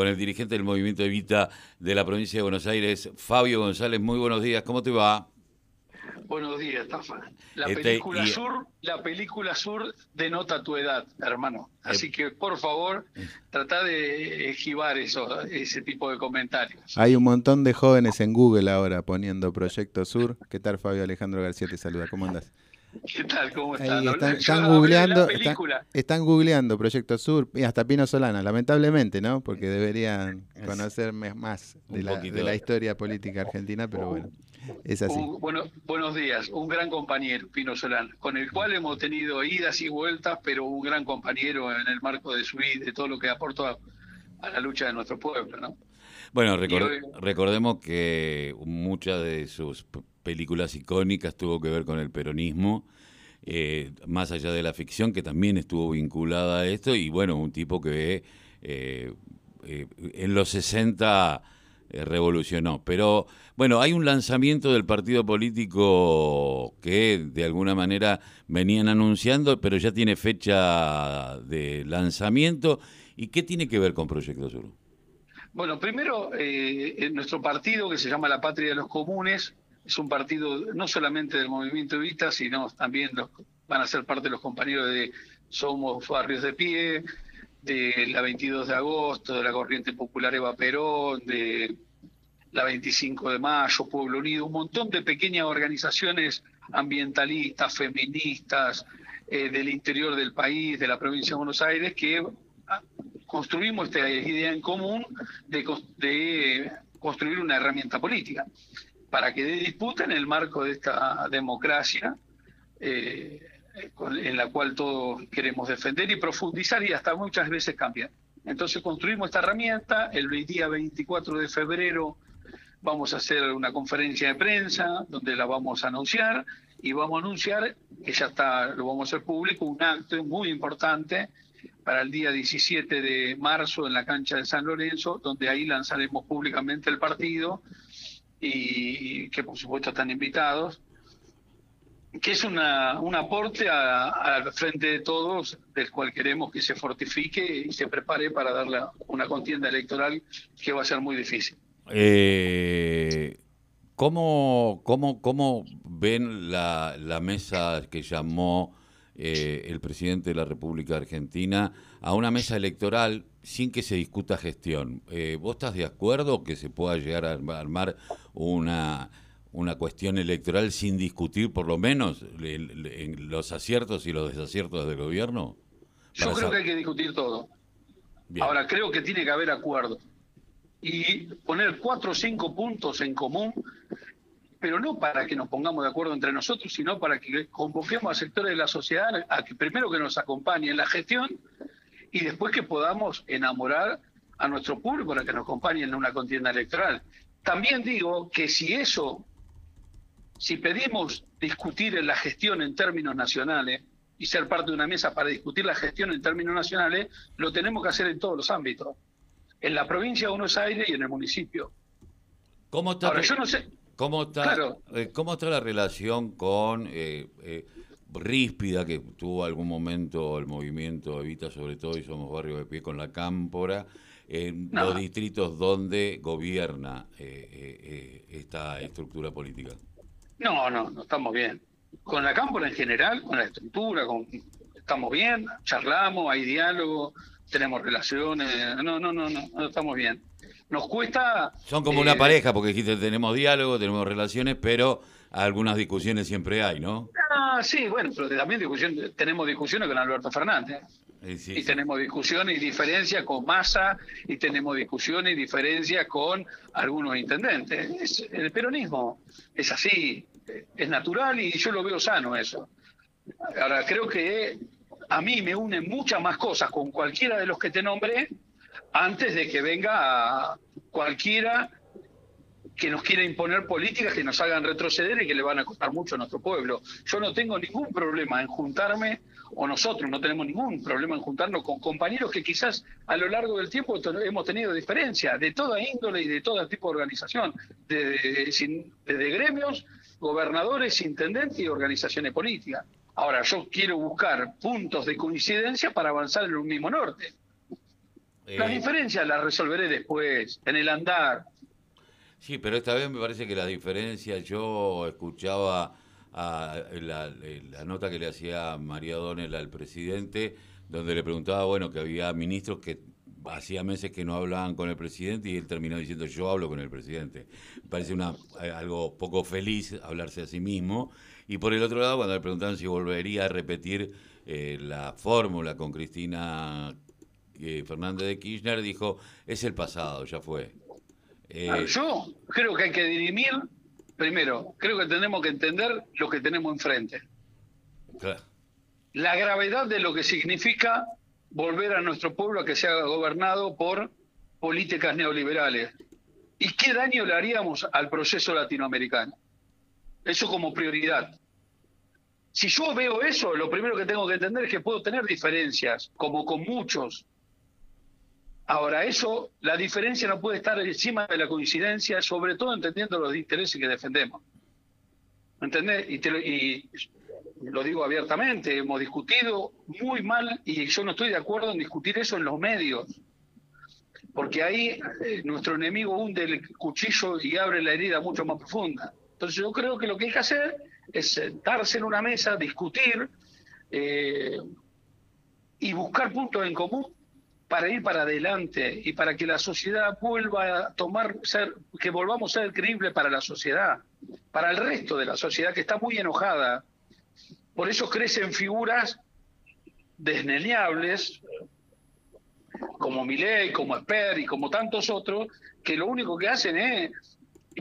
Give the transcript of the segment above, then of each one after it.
con el dirigente del movimiento Evita de la provincia de Buenos Aires, Fabio González. Muy buenos días, ¿cómo te va? Buenos días, Tafa. La este, película Sur, la película Sur denota tu edad, hermano. Así eh, que por favor, trata de esquivar eso, ese tipo de comentarios. Hay un montón de jóvenes en Google ahora poniendo Proyecto Sur. ¿Qué tal, Fabio Alejandro García te saluda? ¿Cómo andas? ¿Qué tal? ¿Cómo están? están, googleando, están, googleando Proyecto Sur y hasta Pino Solana, lamentablemente, ¿no? Porque deberían conocer más de la, de la, historia política argentina, pero bueno, es así. bueno, buenos días, un gran compañero, Pino Solana, con el cual hemos tenido idas y vueltas, pero un gran compañero en el marco de su vida, de todo lo que aportó a, a la lucha de nuestro pueblo, ¿no? Bueno, recordemos que muchas de sus películas icónicas tuvo que ver con el peronismo, eh, más allá de la ficción que también estuvo vinculada a esto, y bueno, un tipo que eh, eh, en los 60 revolucionó. Pero bueno, hay un lanzamiento del partido político que de alguna manera venían anunciando, pero ya tiene fecha de lanzamiento. ¿Y qué tiene que ver con Proyecto Sur? Bueno, primero, nuestro partido, que se llama La Patria de los Comunes, es un partido no solamente del movimiento Evita, sino también van a ser parte los compañeros de Somos Barrios de Pie, de la 22 de agosto, de la Corriente Popular Eva Perón, de la 25 de mayo, Pueblo Unido, un montón de pequeñas organizaciones ambientalistas, feministas, eh, del interior del país, de la provincia de Buenos Aires, que construimos esta idea en común de construir una herramienta política para que dé disputa en el marco de esta democracia eh, en la cual todos queremos defender y profundizar y hasta muchas veces cambiar. Entonces construimos esta herramienta, el día 24 de febrero vamos a hacer una conferencia de prensa donde la vamos a anunciar y vamos a anunciar, que ya está, lo vamos a hacer público, un acto muy importante para el día 17 de marzo en la cancha de San Lorenzo, donde ahí lanzaremos públicamente el partido y, que por supuesto están invitados, que es una, un aporte al frente de todos, del cual queremos que se fortifique y se prepare para darle una contienda electoral que va a ser muy difícil. Eh, ¿cómo, cómo, ¿Cómo ven la, la mesa que llamó eh, el presidente de la República Argentina a una mesa electoral sin que se discuta gestión. Eh, ¿Vos estás de acuerdo que se pueda llegar a armar una, una cuestión electoral sin discutir por lo menos los aciertos y los desaciertos del gobierno? Yo creo que hay que discutir todo. Ahora, creo que tiene que haber acuerdo. Y poner cuatro o cinco puntos en común pero no para que nos pongamos de acuerdo entre nosotros, sino para que convoquemos a sectores de la sociedad a que primero que nos acompañen en la gestión y después que podamos enamorar a nuestro público para que nos acompañen en una contienda electoral. También digo que si eso, si pedimos discutir en la gestión en términos nacionales y ser parte de una mesa para discutir la gestión en términos nacionales, lo tenemos que hacer en todos los ámbitos, en la provincia de Buenos Aires y en el municipio. ¿Cómo está Ahora, yo no sé, ¿Cómo está, eh, ¿Cómo está la relación con eh, eh, Ríspida, que tuvo algún momento el movimiento Evita sobre todo y somos barrio de pie con la Cámpora, en los distritos donde gobierna esta estructura política? No, no, no estamos bien. Con la Cámpora en general, con la estructura, con, estamos bien, charlamos, hay diálogo, tenemos relaciones, no, no, no, no, no estamos bien nos cuesta... Son como una eh, pareja, porque dijiste, tenemos diálogo, tenemos relaciones, pero algunas discusiones siempre hay, ¿no? Ah, sí, bueno, pero también tenemos discusiones con Alberto Fernández. y tenemos discusiones y diferencias con Massa, y tenemos discusiones y diferencias con algunos intendentes. el peronismo es así, es natural y yo lo veo sano eso. Ahora, creo que a mí me unen muchas más cosas con cualquiera de los que te nombré antes de que venga cualquiera que nos quiera imponer políticas que nos hagan retroceder y que le van a costar mucho a nuestro pueblo. Yo no tengo ningún problema en juntarme, o nosotros no tenemos ningún problema en juntarnos con compañeros que quizás a lo largo del tiempo hemos tenido diferencias de toda índole y de todo tipo de organización, desde de, gremios, gobernadores, intendentes y organizaciones políticas. Ahora, yo quiero buscar puntos de coincidencia para avanzar en un mismo norte. las diferencias las resolveré después, en el andar. Sí, pero esta vez me parece que las diferencias, yo escuchaba a la, nota que le hacía María Donel al presidente, donde le preguntaba, bueno, que había ministros que hacía meses que no hablaban con el presidente y él terminó diciendo yo hablo con el presidente. Me parece una, eh, algo poco feliz hablarse a sí mismo. Y por el otro lado, cuando le preguntaban si volvería a repetir eh, la fórmula con Cristina eh, Fernández de Kirchner, dijo, es el pasado, ya fue. Ah, yo creo que hay que dirimir, primero, creo que tenemos que entender lo que tenemos enfrente. La gravedad de lo que significa volver a nuestro pueblo a que sea gobernado por políticas neoliberales. ¿Y qué daño le haríamos al proceso latinoamericano? Eso como prioridad. Si yo veo eso, lo primero que tengo que entender es que puedo tener diferencias, como con muchos. Ahora, eso, la diferencia no puede estar encima de la coincidencia, sobre todo entendiendo los intereses que defendemos. ¿Entendés? Y, lo digo abiertamente, hemos discutido muy mal y yo no estoy de acuerdo en discutir eso en los medios, porque ahí eh, nuestro enemigo hunde el cuchillo y abre la herida mucho más profunda. Entonces yo creo que lo que hay que hacer es sentarse en una mesa, discutir eh, y buscar puntos en común para ir para adelante y para que la sociedad vuelva a tomar, ser, que volvamos a ser creíbles para la sociedad, para el resto de la sociedad que está muy enojada por eso crecen figuras desneñables, como Milei, como Esper y como tantos otros, que lo único que hacen es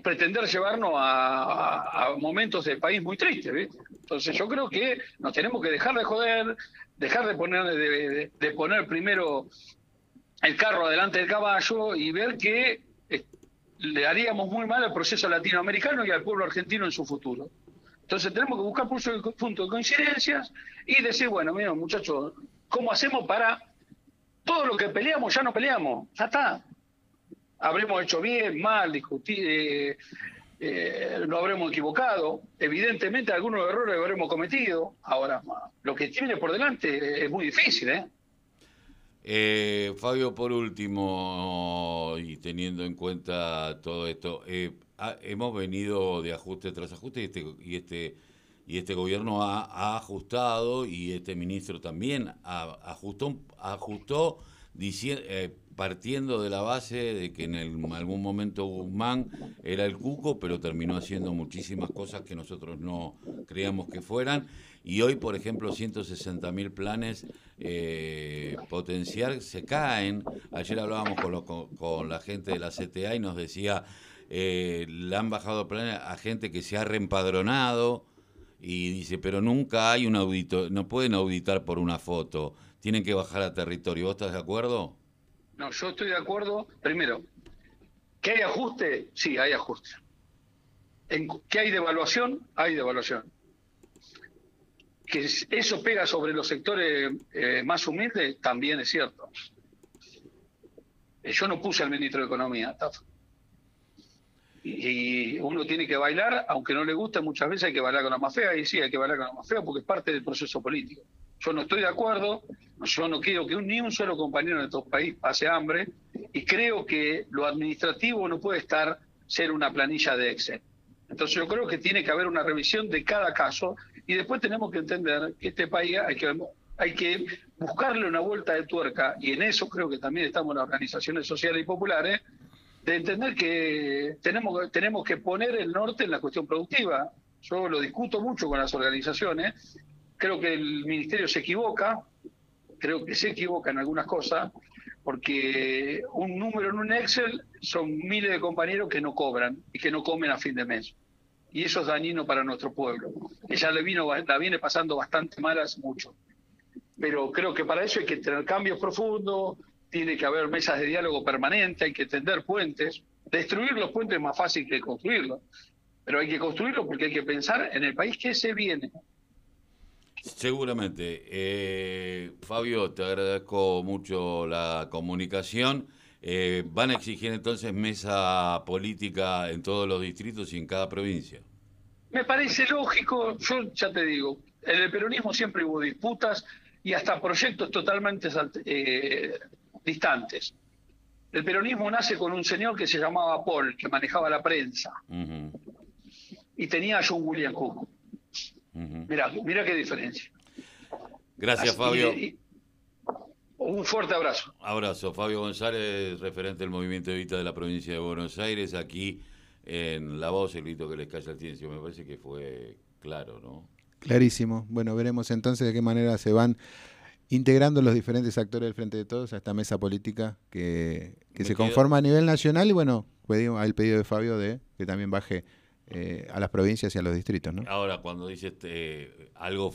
pretender llevarnos a, momentos del país muy tristes. Entonces yo creo que nos tenemos que dejar de joder, dejar de poner, de, poner primero el carro adelante del caballo y ver que eh, le haríamos muy mal al proceso latinoamericano y al pueblo argentino en su futuro. Entonces tenemos que buscar puntos de coincidencias y decir, bueno, mira, muchachos, ¿cómo hacemos para todo lo que peleamos ya no peleamos? Ya está. Habremos hecho bien, mal, discutir, eh, eh, habremos equivocado. Evidentemente algunos errores habremos cometido. Ahora, lo que tiene por delante es muy difícil, ¿eh? Eh, Fabio, por último, y teniendo en cuenta todo esto, eh, hemos venido de ajuste tras ajuste y este, y este, y este gobierno ha, ajustado y este ministro también ajustó, ajustó eh, partiendo de la base de que en algún momento Guzmán era el cuco, pero terminó haciendo muchísimas cosas que nosotros no creíamos que fueran. Y hoy, por ejemplo, 160 mil planes eh, potenciar se caen. Ayer hablábamos con, la gente de la CTA y nos decía, eh, le han bajado planes a gente que se ha reempadronado y dice, pero nunca hay un audito, no pueden auditar por una foto, tienen que bajar a territorio. ¿Vos estás de acuerdo? No, yo estoy de acuerdo. Primero, ¿que hay ajuste? Sí, hay ajuste. En, ¿Que hay devaluación? Hay devaluación que eso pega sobre los sectores eh, más humildes, también es cierto. Eh, yo no puse al ministro de Economía, y, uno tiene que bailar, aunque no le guste, muchas veces hay que bailar con la más fea, y sí, hay que bailar con la más fea porque es parte del proceso político. Yo no estoy de acuerdo, yo no quiero que ni un solo compañero de nuestro país pase hambre, y creo que lo administrativo no puede estar ser una planilla de Excel. Entonces yo creo que tiene que haber una revisión de cada caso y después tenemos que entender que este país hay que, hay que buscarle una vuelta de tuerca y en eso creo que también estamos las organizaciones sociales y populares de entender que tenemos, tenemos que poner el norte en la cuestión productiva. Yo lo discuto mucho con las organizaciones, creo que el ministerio se equivoca, creo que se equivoca en algunas cosas, porque un número en un Excel son miles de compañeros que no cobran y que no comen a fin de mes. Y eso es dañino para nuestro pueblo, que ya le vino, la viene pasando bastante mal hace mucho. Pero creo que para eso hay que tener cambios profundos, tiene que haber mesas de diálogo permanente, hay que tender puentes. Destruir los puentes es más fácil que construirlos, pero hay que construirlos porque hay que pensar en el país que se viene. Seguramente. Eh, Fabio, te agradezco mucho la comunicación. Eh, ¿Van a exigir entonces mesa política en todos los distritos y en cada provincia? Me parece lógico, yo ya te digo, en el peronismo siempre hubo disputas y hasta proyectos totalmente eh, distantes. El peronismo nace con un señor que se llamaba Paul, que manejaba la prensa. Y tenía a John William Cook. Mira, mira qué diferencia. Gracias, Fabio. un fuerte abrazo. Abrazo. Fabio González, referente del Movimiento Evita de la provincia de Buenos Aires, aquí en La Voz, el grito que les calla el ciencia. Me parece que fue claro, ¿no? Clarísimo. Bueno, veremos entonces de qué manera se van integrando los diferentes actores del Frente de Todos a esta mesa política que, se conforma a nivel nacional y bueno, al pedido de Fabio de que también baje eh, a las provincias y a los distritos. ¿no? Ahora, cuando dice este, algo